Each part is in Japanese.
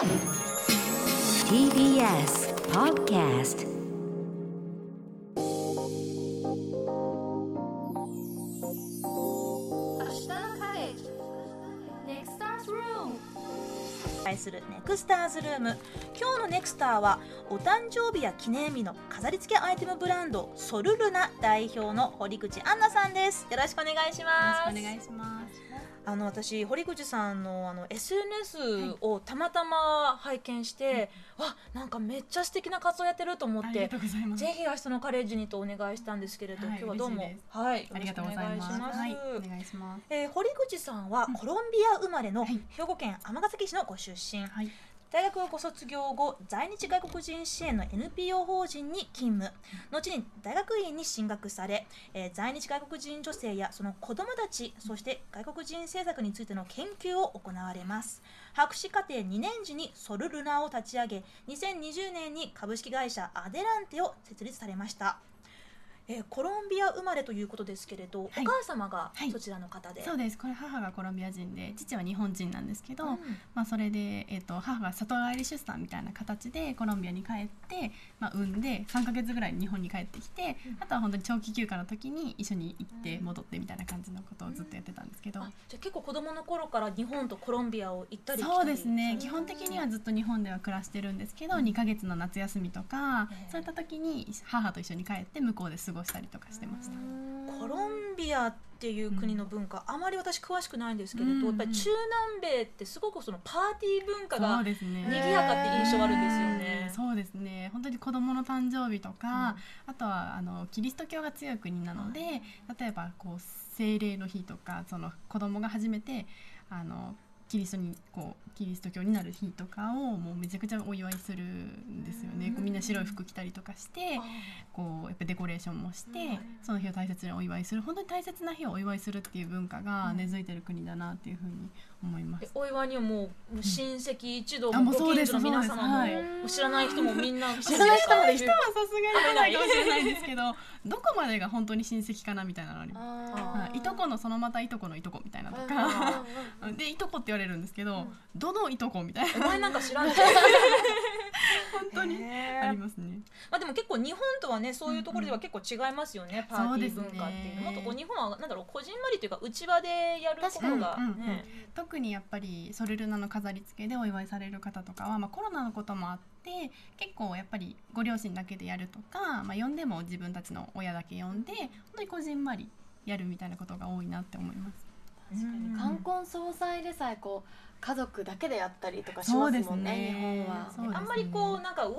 TBS Podcast 対するネクスターズルーム。今日のネクスターはお誕生日や記念日の飾り付けアイテムブランドソルルナ代表の堀口杏奈さんです。よろしくお願いします。お願いしますあの私堀口さんのあの SNS をたまたま拝見して、わなんかめっちゃ素敵な活動やってると思ってぜひ明日のカレッジにとお願いしたんですけれど、はい今日はどうも。はいありがとうございますよろしくお願いします。はいお願いします。えー堀口さんはコロンビア生まれのはい。兵庫県尼崎市のご出身、はい大学をご卒業後在日外国人支援の NPO 法人に勤務。後に大学院に進学され、えー在日外国人女性やその子どもたちそして外国人政策についての研究を行われます。博士課程2年時にソルルナを立ち上げ2020年に株式会社アデランテを設立されました、えーコロンビア生まれということですけれど、はい。お母様がはい。そちらの方で、そうです。これ母がコロンビア人で父は日本人なんですけど、うん。まあ、それで、えっと母が里帰り出産みたいな形でコロンビアに帰って、まあ、産んで3ヶ月ぐらい日本に帰ってきて、うん。あとは本当に長期休暇の時に一緒に行って戻ってみたいな感じのことをずっとやってたんですけど、あじゃあ結構子供の頃から日本とコロンビアを行ったり来たりそうですね。うん基本的にはずっと日本では暮らしてるんですけど、2ヶ月の夏休みとか、ええそういった時に母と一緒に帰って向こうで過ごしたりとかしてました。コロンビアっていう国の文化、あまり私詳しくないんですけれど、うんやっぱり中南米ってすごくそのパーティー文化そが賑やかって印象あるんですよね。そうですね。本当に子供の誕生日とか、あとはあのキリスト教が強い国なので、例えばこう聖霊の日とかその子供が初めてあのキリストにこうキリスト教になる日とかをもうめちゃくちゃお祝いするんですよね、うん。こうみんな白い服着たりとかしてあこうやっぱデコレーションもして、うんその日を大切にお祝いする。本当に大切な日をお祝いするっていう文化が根付いてる国だなっていうふうに思います。え。お祝いにはもう親戚一同あもご近所の皆様も、そうです知らない人もみんな 知らない人まで人ははさすがにないかもしれないですけどどこまでが本当に親戚かなみたいなのあります。い。いとこのそのまたいとこのいとこみたいなとあか でいとこって言われるんですけど、うん。どのいとこみたいな。お前なんか知らんじ 本当にありますね。まあでも結構日本とはねそういうところでは結構違いますよね、パーティー文化っていうの。もっとこう日本はなんだろうこじんまりというか内輪でやることが確かにうんうん。ね、特にやっぱりソルルナの飾り付けでお祝いされる方とかは、まあ、コロナのこともあって結構やっぱりご両親だけでやるとか、まあ、呼んでも自分たちの親だけ呼んで本当にこじんまりやるみたいなことが多いなって思います。確かうん。に冠婚葬祭でさえこう家族だけでやったりとかしますもんね日本は。ね。あんまりこうなんかわー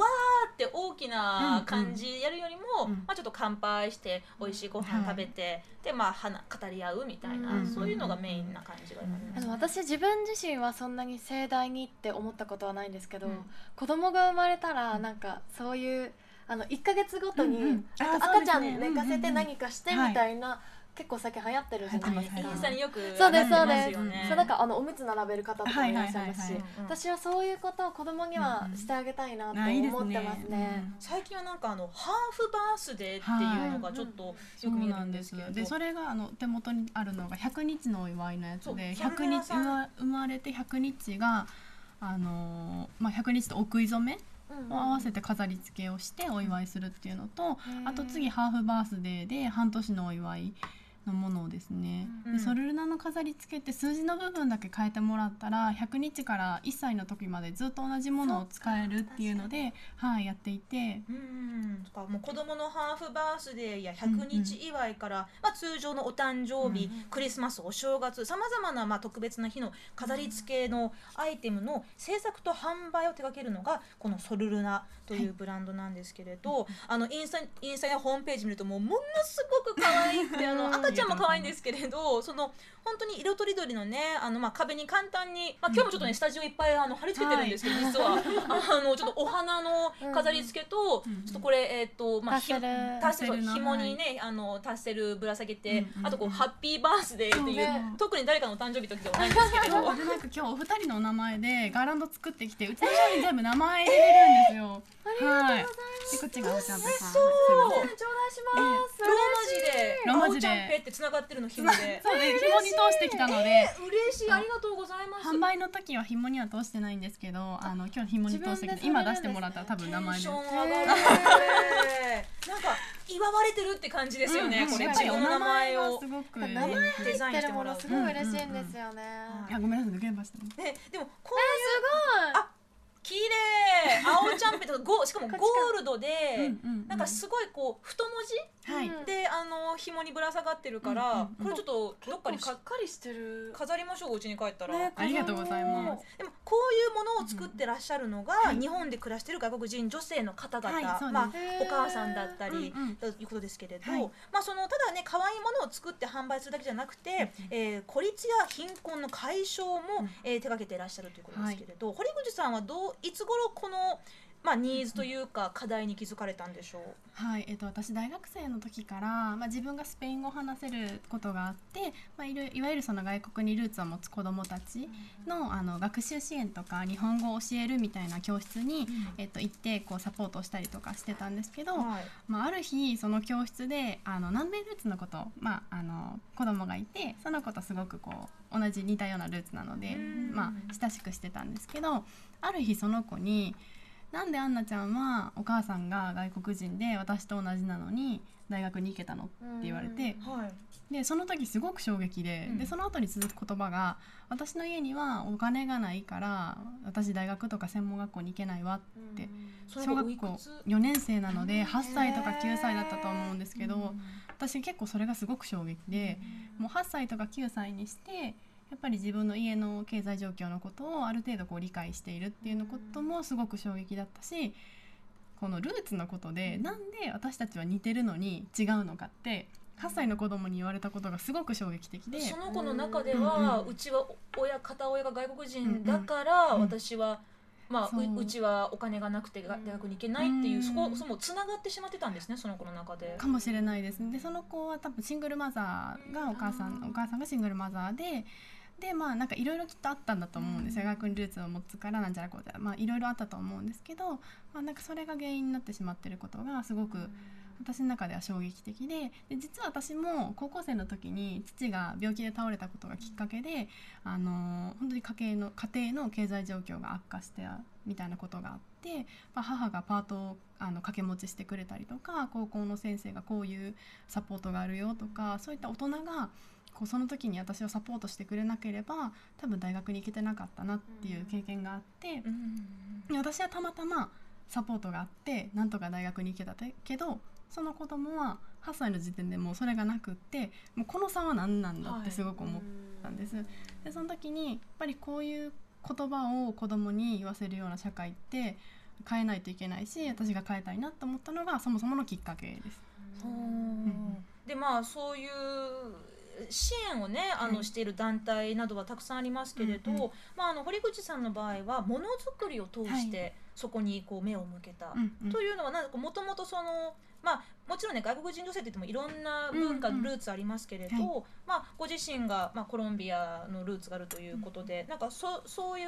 って大きな感じやるよりも、うん。うんまあ、ちょっと乾杯して美味しいご飯食べて、でまあ話語り合うみたいな、うんそういうのがメインな感じがあの私自分自身はそんなに盛大にって思ったことはないんですけど、うん。子供が生まれたらなんかそういうあの1ヶ月ごとに赤ちゃん寝かせてうんうんうん。何かしてみたいな、結構最近流行ってるじゃないですか。インスタによくそうですそうです。ますよね。そうなんかあのおむつ並べる方とかもいらっしゃいますし私はそういうことを子供にはしてあげたいなってあいいです思ってますね。最近はなんかあのハーフバースデーっていうのがちょっとよそうく見えるなんですけれど、でそれがあの手元にあるのが100日のお祝いのやつでそう100日生まれて100日があのーまあ、100日とお食い初めうんを合わせて飾り付けをしてお祝いするっていうのとあと次ハーフバースデーで半年のお祝いのものをですね、うん。でソルルナの飾り付けって数字の部分だけ変えてもらったら100日から1歳の時までずっと同じものを使えるっていうので、はい、やっていて。うんとかもう子供のハーフバースデーや100日祝いから、まあ、通常のお誕生日、うんクリスマスお正月さまざまなまあ特別な日の飾り付けのアイテムの制作と販売を手掛けるのがこのソルルナというブランドなんですけれど、あのインスタインスタやホームページ見るともうものすごく可愛くてあの赤ちゃんも可愛いんですけれどその本当に色とりどりのねあのまあ壁に簡単に、まあ、今日もちょっとねスタジオいっぱいあの貼り付けてるんですけど、実は。あのちょっとお花の飾り付けと、うんちょっとこれえっ、とまあタッセルタッセル紐にね、あのタッセルぶら下げて、あとこうハッピーバースデーっていう、ね。特に誰かのお誕生日時ではないんですけれど。なんか今日お二人のお名前でガーランド作ってきてうちの商品全部名前入れれるんですよ。はい。でこっちがおちゃん。ぺさん。そう。頂戴します。ローマ字で。ローマ字でっってつながってるの紐で。そうです紐に通してきたので、えー嬉しいありがとうございます。販売の時は紐には通してないんですけどあの今日紐に通してきて今出してもらったら多分名前で。テンション上がる。なんか祝われてるって感じですよね、これやっぱりお名自分の名前をすごく名前ねデザイン入ってるものすごい嬉しいんですよね。いやごめんなさい抜けましたねねでもこうえあ綺麗。青チャンペとかゴしかもゴールドで、なんかすごいこう太文字であの紐にぶら下がってるから、これちょっとどっかにしっかかりしてる。飾りましょうお家に帰ったら。ねありがとうございます。でもこういうものを作ってらっしゃるのが、はい日本で暮らしてる外国人女性の方々、まあお母さんだったり、ということですけれど、はい。まあそのただね可愛いものを作って販売するだけじゃなくて、えー孤立や貧困の解消も、えー手掛けていらっしゃるということですけれど、堀口さんはどういつ頃このまあニーズというか課題に気づかれたんでしょう。はい、えっと、私大学生の時から、まあ、自分がスペイン語を話せることがあって、まあ、いるいわゆるその外国にルーツを持つ子どもたちのあの学習支援とか日本語を教えるみたいな教室に、えっと、行ってこうサポートをしたりとかしてたんですけど、はい。まあ、ある日その教室であの南米ルーツの子と、まあ、あの子供がいてその子とすごくこう同じ似たようなルーツなのでうん、まあ、親しくしてたんですけどある日その子に「なんでアンナちゃんはお母さんが外国人で私と同じなのに大学に行けたの?」って言われてはい。でその時すごく衝撃で,、うん。でその後に続く言葉が「私の家にはお金がないから私大学とか専門学校に行けないわ」って小学校いくつ？4年生なので8歳とか9歳だったと思うんですけど、私結構それがすごく衝撃で、もう8歳とか9歳にしてやっぱり自分の家の経済状況のことをある程度こう理解しているっていうのこともすごく衝撃だったしこのルーツのことでなんで私たちは似てるのに違うのかって8歳の子供に言われたことがすごく衝撃的で。その子の中では、うちは親片親が外国人だから、うん私は、まあ、そう。ううちはお金がなくてが大学に行けないっていう、うん。そこそこもつながってしまってたんですねその子の中で。かもしれないですね。でその子は多分シングルマザーがお母さん。お母さんがシングルマザーででまあなんかいろいろきっとあったんだと思うんです。よ、学にルーツを持つからなんちゃらこうちゃらまあいろいろあったと思うんですけど、まあ、なんかそれが原因になってしまってることがすごく私の中では衝撃的でで実は私も高校生の時に父が病気で倒れたことがきっかけで、あの本当に家計の家庭の経済状況が悪化してみたいなことがあって、まあ、母がパートをあの掛け持ちしてくれたりとか高校の先生がこういうサポートがあるよとかそういった大人がこうその時に私をサポートしてくれなければ多分大学に行けてなかったなっていう経験があって。で私はたまたまサポートがあってなんとか大学に行けたけどその子供は8歳の時点でもうそれがなくってもうこの差は何なんだってすごく思ったんです。でその時にやっぱりこういう言葉を子供に言わせるような社会って変えないといけないし私が変えたいなと思ったのがそもそものきっかけです。でまあそういう支援をねあの、はいしている団体などはたくさんありますけれど、うんうんまあ、あの堀口さんの場合はものづくりを通して、はそこにこう目を向けた、というのはなんかもともとそのまあもちろんね外国人女性って言ってもいろんな文化、うんうん。ルーツありますけれど、はまあ、ご自身が、まあ、コロンビアのルーツがあるということで、なんかそそういう、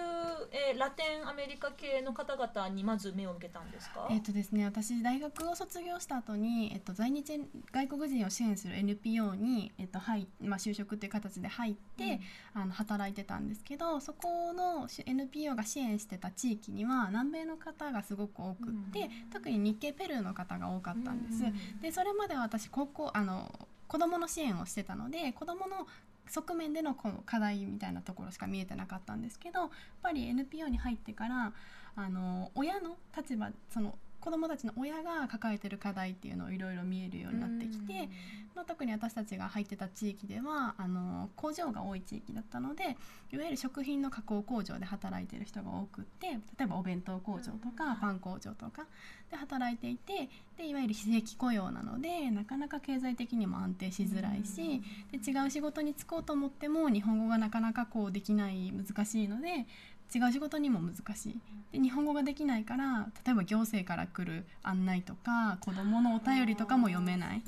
えーラテンアメリカ系の方々にまず目を向けたんですか、えっ、とですね私大学を卒業した後にえっ、と在日外国人を支援する NPO にえっ、と入まあ就職っていう形で入って、あの働いてたんですけどそこのし NPO が支援してた地域には南米の方がすごく多くって、特に日系ペルーの方が多かったんです。でそれまでは私高校あの子供の支援をしてたので子どもの側面でのこの課題みたいなところしか見えてなかったんですけどやっぱり NPO に入ってからあの親の立場その子供たちの親が抱えてる課題っていうのをいろいろ見えるようになってきて、まあ、特に私たちが入ってた地域ではあの工場が多い地域だったのでいわゆる食品の加工工場で働いてる人が多くって例えばお弁当工場とかパン工場とかで働いていてでいわゆる非正規雇用なのでなかなか経済的にも安定しづらいしで違う仕事に就こうと思っても日本語がなかなかこうできない難しいので違う仕事にも難しい。で日本語ができないから例えば行政から来る案内とか子どものお便りとかも読めない。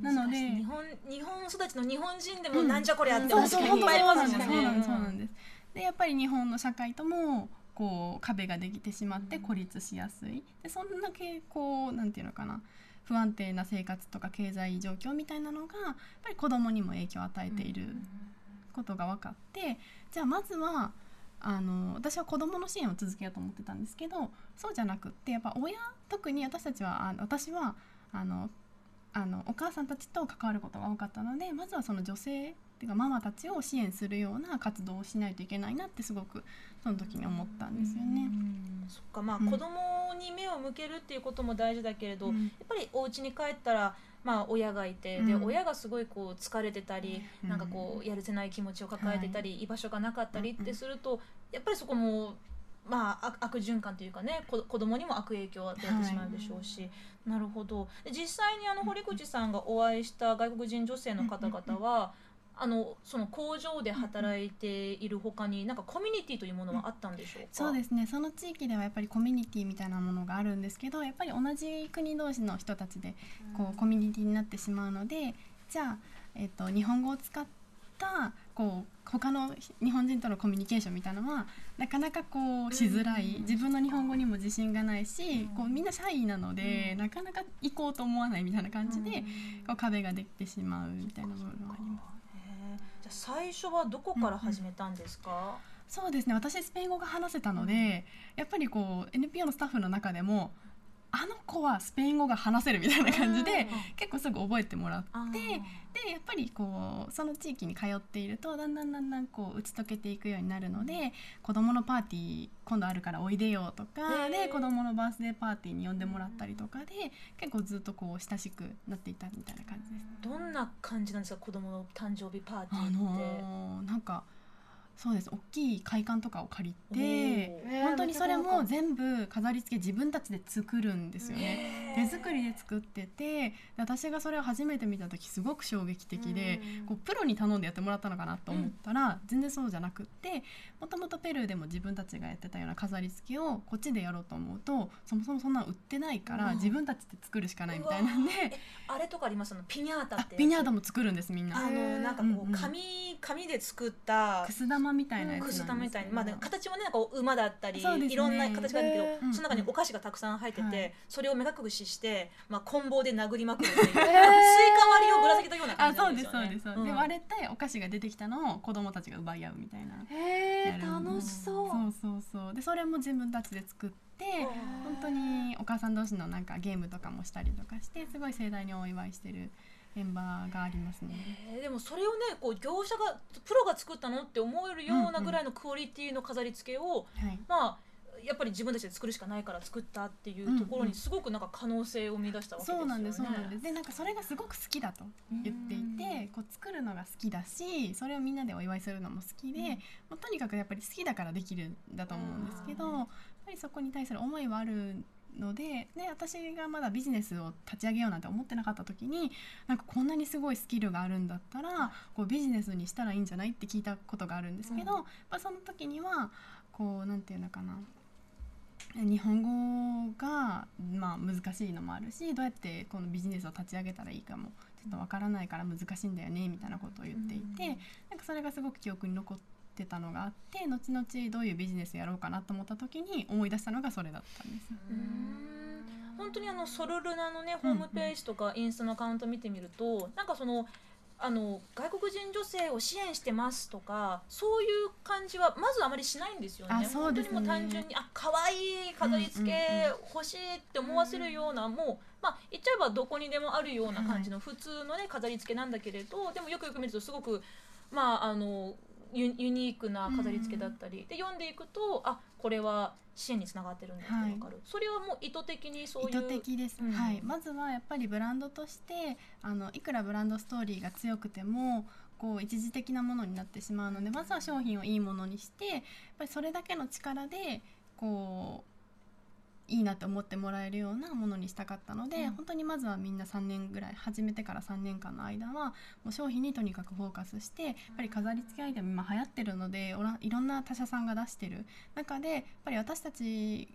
なので日本日本育ちの日本人でもうん。なんじゃこりゃって思う。そう本当人いっぱいますもんね。そうなんです。そうなんです。でやっぱり日本の社会ともこう壁ができてしまって孤立しやすい。でそんだけこうなんていうのかな。不安定な生活とか経済状況みたいなのがやっぱり子どもにも影響を与えていることが分かってじゃあまずはあの私は子どもの支援を続けようと思ってたんですけどそうじゃなくってやっぱ親特に私たちはあ私はあのあのお母さんたちと関わることが多かったのでまずはその女性っていうかママたちを支援するような活動をしないといけないなってすごくその時に思ったんですよね。そっか。まあ、うん。子供に目を向けるっていうことも大事だけれど、うん。やっぱりお家に帰ったらまあ親がいて、でうん。親がすごいこう疲れてたり、うん。なんかこうやるせない気持ちを抱えてたり、居場所がなかったりってすると、やっぱりそこもまあ悪悪循環というかねこ子供にも悪影響を与えてしまうでしょうし、なるほど。で実際にあの堀口さんがお会いした外国人女性の方々は、あのその工場で働いているほかになんかコミュニティというものはあったんでしょうか、そうですね。その地域ではやっぱりコミュニティみたいなものがあるんですけどやっぱり同じ国同士の人たちでこうコミュニティになってしまうのでじゃあ、えっと日本語を使ったこう他の日本人とのコミュニケーションみたいなのはなかなかこうしづらい。自分の日本語にも自信がないしこうみんなシャイなのでなかなか行こうと思わないみたいな感じでこう壁ができてしまうみたいな部分はあります。最初はどこから始めたんですか、そうですね。私スペイン語が話せたので、やっぱりこう NPO のスタッフの中でもあの子はスペイン語が話せるみたいな感じで結構すぐ覚えてもらってでやっぱりこうその地域に通っているとだんだんだんだんこう打ち解けていくようになるので子供のパーティー今度あるからおいでよとかで子供のバースデーパーティーに呼んでもらったりとかで結構ずっとこう親しくなっていたみたいな感じです。どんな感じなんですか子供の誕生日パーティーあって、のーなんかそうです。大きい会館とかを借りおてー本当にそれも全部飾り付け自分たちで作るんですよね。手作りで作っててで私がそれを初めて見た時すごく衝撃的でこうプロに頼んでやってもらったのかなと思ったら、全然そうじゃなくってもともとペルーでも自分たちがやってたような飾り付けをこっちでやろうと思うとそもそもそんなの売ってないからうん。自分たちで作るしかないみたいなんで。えあれとかあります？あのピニャータあって。ピニャータも作るんですみんな。あのなんかこう紙紙で作ったくす玉みたいなやつすけど。くす玉みたいにまあ形もねなんか馬だったり、ね。いろんな形があるけど、その中にお菓子がたくさん入ってて、はい。それを目隠ししてまあ棍棒で殴りまくるっていう、スイカー割りをぶら下げたような感じなあそうんでですよね。すそうです、うん。で割れてお菓子が出てきたのを子供たちが奪い合うみたいな。へえ楽しそう。そうそうそう。でそれも自分たちで作って本当にお母さん同士のなんかゲームとかもしたりとかしてすごい盛大にお祝いしてる現場がありますね。えー。でもそれをねこう業者がプロが作ったのって思えるようなぐらいのクオリティの飾り付けを、はい。まあやっぱり自分たちで作るしかないから作ったっていうところにすごくなんか可能性を生み出したわけですよね。そうなんですそうなんです。でなんかそれがすごく好きだと。言っていてこう作るのが好きだしそれをみんなでお祝いするのも好きで、もうとにかくやっぱり好きだからできるんだと思うんですけどやっぱりそこに対する思いはあるのでで私がまだビジネスを立ち上げようなんて思ってなかった時になんかこんなにすごいスキルがあるんだったらこうビジネスにしたらいいんじゃないって聞いたことがあるんですけど、うん。やっぱその時にはこうなんていうのかな日本語が、まあ、難しいのもあるしどうやってこのビジネスを立ち上げたらいいかもちょっとわからないから難しいんだよねみたいなことを言っていて、うん。なんかそれがすごく記憶に残ってたのがあって後々どういうビジネスやろうかなと思った時に思い出したのがそれだったんです。本当にあのソルルナのねホームページとかインスタのアカウント見てみると、なんかそのあの外国人女性を支援してますとかそういう感じはまずあまりしないんですよね。あそうですね。本当にもう単純にあ可愛い飾り付け欲しいって思わせるような、もうまあ言っちゃえばどこにでもあるような感じの普通のね飾り付けなんだけれど、でもよくよく見るとすごくまああのユユニークな飾り付けだったり、で読んでいくとあこれは支援につながってるんだってわかる、それはもう意図的にそういう意図的です、うん。はい、まずはやっぱりブランドとしてあのいくらブランドストーリーが強くてもこう一時的なものになってしまうのでまずは商品をいいものにしてやっぱりそれだけの力でこういいなって思ってもらえるようなものにしたかったので、うん。本当にまずはみんな3年ぐらい始めてから3年間の間はもう商品にとにかくフォーカスしてやっぱり飾り付けアイテム今流行ってるのでおらいろんな他社さんが出してる中でやっぱり私たち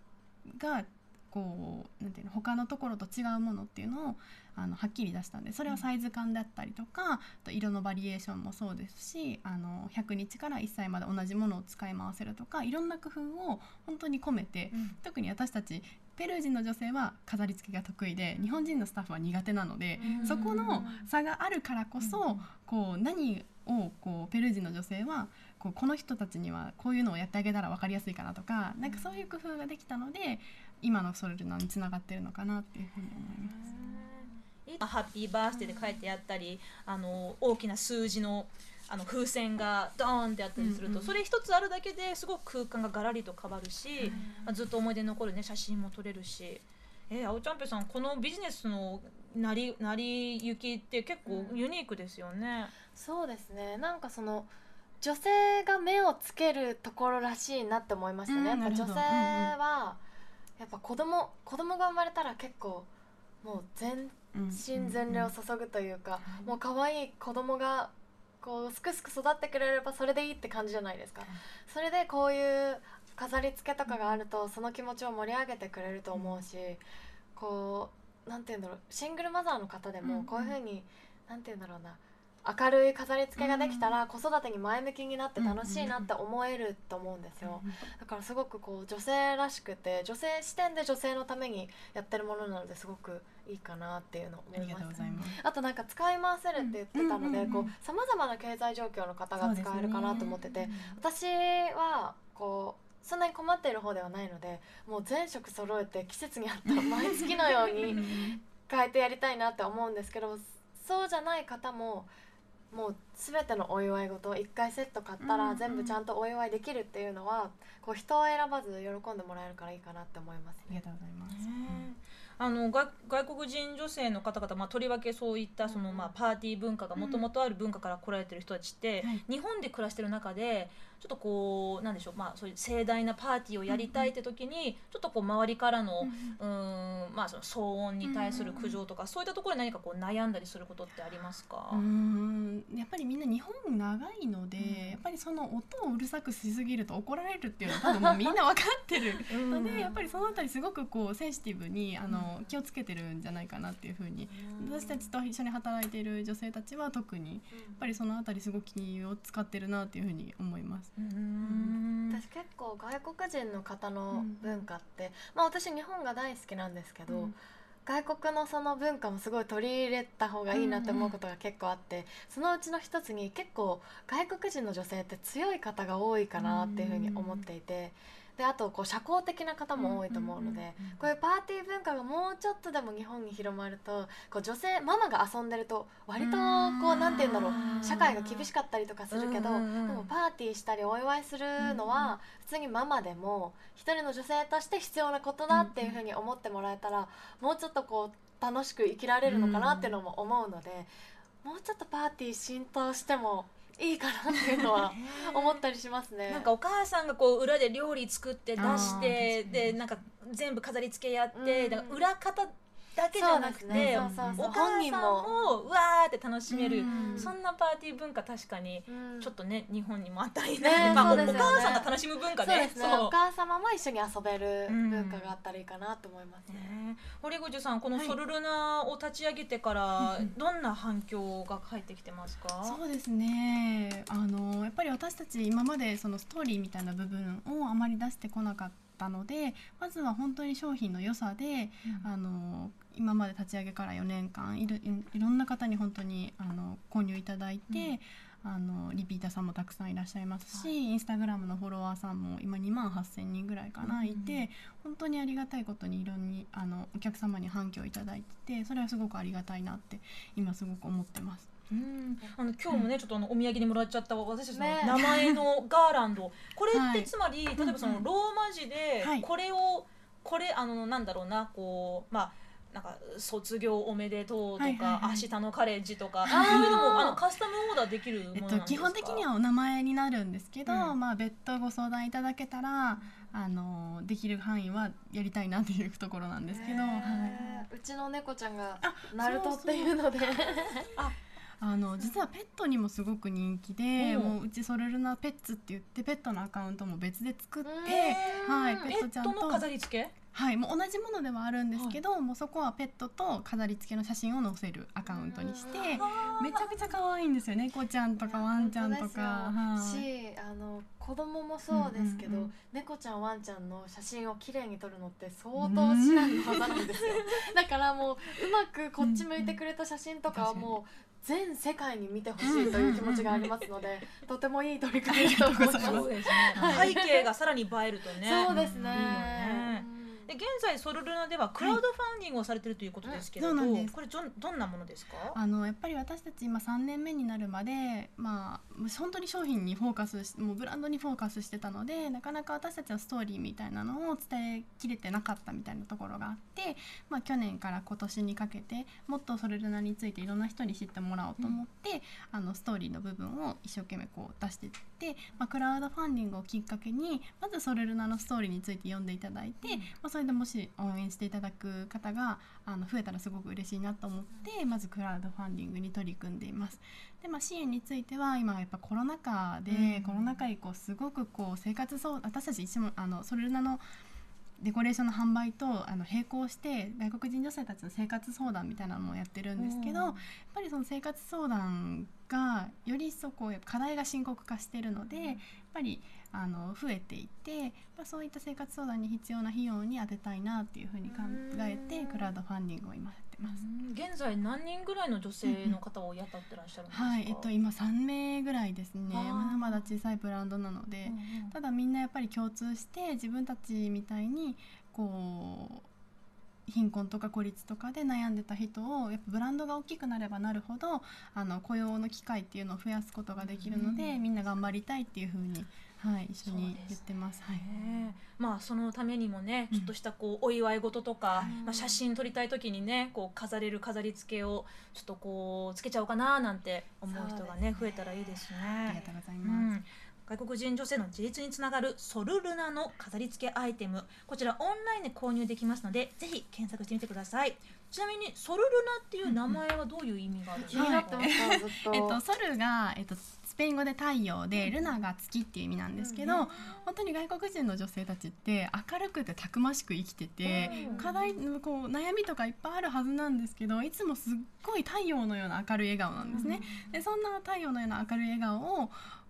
がこうなんていうの他のところと違うものっていうのをあのはっきり出したんでそれはサイズ感だったりとか、あと色のバリエーションもそうですしあの100日から1歳まで同じものを使い回せるとかいろんな工夫を本当に込めて、特に私たちペルー人の女性は飾り付けが得意で日本人のスタッフは苦手なので、うん。そこの差があるからこそ、こう何をこうペルー人の女性はこうこの人たちにはこういうのをやってあげたら分かりやすいかなとかなんかそういう工夫ができたので今のソルルナにつながってるのかなっていうふうに思います。ハッピーバースデーで書いてあったりあの大きな数字のあの風船がドーンってあったりすると、うんうんそれ一つあるだけですごく空間がガラリと変わるし、まあ、ずっと思い出に残るね写真も撮れるし。えー、青ちゃんぺさんこのビジネスの成り成り行きって結構ユニークですよね。そうですね。なんかその女性が目をつけるところらしいなって思いましたね、うんやっぱ女性は、やっぱ子供子供が生まれたら結構もう全身全霊を注ぐというか、もう可愛い子供がこうすくすく育ってくれればそれでいいって感じじゃないですか、それでこういう飾り付けとかがあるとその気持ちを盛り上げてくれると思うし、こうなんて言うんだろうシングルマザーの方でうんもこういう風に、なんて言うんだろうな明るい飾り付けができたら子育てに前向きになって楽しいなって思えると思うんですよ。だからすごくこう女性らしくて女性視点で女性のためにやってるものなのですごくいいかなっていうのを思いましたとうございます。あとなんか使い回せるって言ってたのでこうさまざまな経済状況の方が使えるかなと思ってて、私はこうそんなに困っている方ではないのでもう全色揃えて季節に合った毎月のように変えてやりたいなって思うんですけどそうじゃない方ももう全てのお祝い事1回セット買ったらうんうん全部ちゃんとお祝いできるっていうのはこう人を選ばず喜んでもらえるからいいかなって思いますね。ありが。とうございます。あの外外国人女性の方々、まあ、とりわけそういったその、まあ、パーティー文化がもともとある文化から来られてる人たちって、はい。日本で暮らしてる中でちょっとこうなんでしょう、まあ、そういう盛大なパーティーをやりたいって時に、ちょっとこう周りからの,、うーん。まあ、その騒音に対する苦情とか、そういったところで何かこう悩んだりすることってありますか、うーん。やっぱりみんな日本長いので、うん。やっぱりその音をうるさくしすぎると怒られるっていうのは多分もうみんな分かってる。ので、やっぱりそのあたりすごくこうセンシティブにあの気をつけてるんじゃないかなっていうふうに私たちと一緒に働いている女性たちは特にやっぱりそのあたりすごく気を使ってるなっていうふうに思います。うーん私結構外国人の方の文化って、まあ私日本が大好きなんですけど、うん。外国のその文化もすごい取り入れた方がいいなって思うことが結構あって、そのうちの一つに結構外国人の女性って強い方が多いかなっていうふうに思っていて。であとこう社交的な方も多いと思うので、こういうパーティー文化がもうちょっとでも日本に広まるとこう女性ママが遊んでると割とこうなんて言うんだろう社会が厳しかったりとかするけど、でもパーティーしたりお祝いするのは普通にママでも一人の女性として必要なことだっていうふうに思ってもらえたらもうちょっとこう楽しく生きられるのかなっていうのも思うので、もうちょっとパーティー浸透してもいいかなっていうのは思ったりしますね。なんかお母さんがこう裏で料理作って出してでなんか全部飾り付けやって、うん。だから裏方だけじゃなくて、ねそうそうそう。お母さんもうわーって楽しめる、うん。そんなパーティー文化確かにうん。ちょっとね日本にもあったらいいな、ねまあ、おお母さんが楽しむ文化ね。そうですね。お母様も一緒に遊べるうん文化があったらいいかなと思いますね。ね堀口さんこのはい。ソルルナを立ち上げてからどんな反響が返ってきてますか、そうですね。あのやっぱり私たち今までそのストーリーみたいな部分をあまり出してこなかったのでまずは本当に商品の良さで、あの今まで立ち上げから4年間いるいいろんな方に本当にあの購入いただいて、あのリピーターさんもたくさんいらっしゃいますし、インスタグラムのフォロワーさんも今2万8,000人ぐらいかな、いて本当にありがたいことにいろんにあのお客様に反響いただいててそれはすごくありがたいなって今すごく思ってます。うん、あの今日もねちょっとあのお土産にもらっちゃった私たちのね。名前のガーランド、これっ はい。てつまり、例えばそのローマ字ではい。これをこれあのなんだろうなこうまあなんか卒業おめでとうとか、はいはいはい。明日のカレッジとかー。そういうのもあのカスタムオーダーできるものえっと、なんですか、基本的にはお名前になるんですけど、うん。まあ、別途ご相談いただけたらあのできる範囲はやりたいなっていうところなんですけど、はい、うちの猫ちゃんがあナルトっていうので。あの実はペットにもすごく人気で、うんもううちソルルナペッツって言ってペットのアカウントも別で作って、はいペペットちゃんと。飾り付け？はいもう同じものではあるんですけど、もうそこはペットと飾り付けの写真を載せるアカウントにして、めちゃくちゃ可愛いんですよ猫ちゃんとかワンちゃんとか。はい。しあの子供もそうですけど、うんうんうん。猫ちゃんワンちゃんの写真を綺麗に撮るのって相当至難の技なんですよ、だからもううまくこっち向いてくれた写真とかはもう全世界に見てほしいという気持ちがありますので、とてもいい取り組みだと思います。す。背景がさらに映えるとね。そうですね。うんで現在ソルルナではクラウドファンディングをされてるということですけれど、はい。これどんどんなものですか？あのやっぱり私たち今3年目になるまで、まあ、本当に商品にフォーカスしもうブランドにフォーカスしてたのでなかなか私たちのストーリーみたいなのを伝えきれてなかったみたいなところがあって、まあ、去年から今年にかけてもっとソレルナについていろんな人に知ってもらおうと思って、あのストーリーの部分を一生懸命こう出していって、まあ、クラウドファンディングをきっかけにまずソレルナのストーリーについて読んでいただいて、まあ、それでもし応援していただく方があの増えたらすごく嬉しいなと思ってまずクラウドファンディングに取り組んでいます。でまあ、支援については今やっぱコロナ禍で、うんコロナ禍以降すごくこう生活そう私たち一もあのソレルナのデコレーションの販売とあの並行して外国人女性たちの生活相談みたいなのもやってるんですけど、うん。やっぱりその生活相談がより一層こうやっぱ課題が深刻化しているので、やっぱりあの増えていて、まあ、そういった生活相談に必要な費用に当てたいなっていうふうに考えてうん。クラウドファンディングを今やってます。現在何人ぐらいの女性の方を雇ってらっしゃるんですか、はい、えっと今3名ぐらいですね。まだまだ小さいブランドなので、うんうんただみんなやっぱり共通して自分たちみたいにこう貧困とか孤立とかで悩んでた人をやっぱブランドが大きくなればなるほどあの雇用の機会っていうのを増やすことができるので、うん。みんな頑張りたいっていうふうに、はい、一緒に言ってます。はい。ねまあそのためにもねうん。ちょっとしたこうお祝い事とか、うんまあ、写真撮りたい時にねこう飾れる飾り付けをちょっとこうつけちゃおうかななんて思う人がねね。増えたらいいですね。ありがとうございうます。ん、外国人女性の自立につながるソルルナの飾り付けアイテム。こちらオンラインで購入できますのでぜひ検索してみてください。ちなみにソルルナっていう名前はどういう意味があるんですか、気になってましたずっと、えっと、ソルが、えっと、スペイン語で太陽でルナが月っていう意味なんですけど、うん本当に外国人の女性たちって明るくてたくましく生きてて、うん課題こう悩みとかいっぱいあるはずなんですけどいつもすっごい太陽のような明るい笑顔なんですね。でそんな太陽のような明るい笑顔を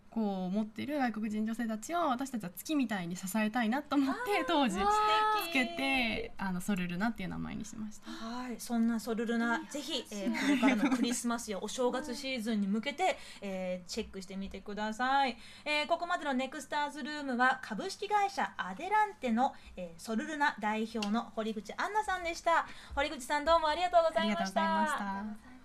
こう持ってる外国人女性たちを私たちは月みたいに支えたいなと思って当時つけてあのソルルナっていう名前にしました。はい、そんなソルルナ、ぜひ、えーこれからのクリスマスやお正月シーズンに向けて、えーチェックしてみてください、えーここまでのネクスターズルームは株式会社アデランテの、えーソルルナ代表の堀口杏奈さんでした。堀口さんどうもありがとうございました。ありがとうございました。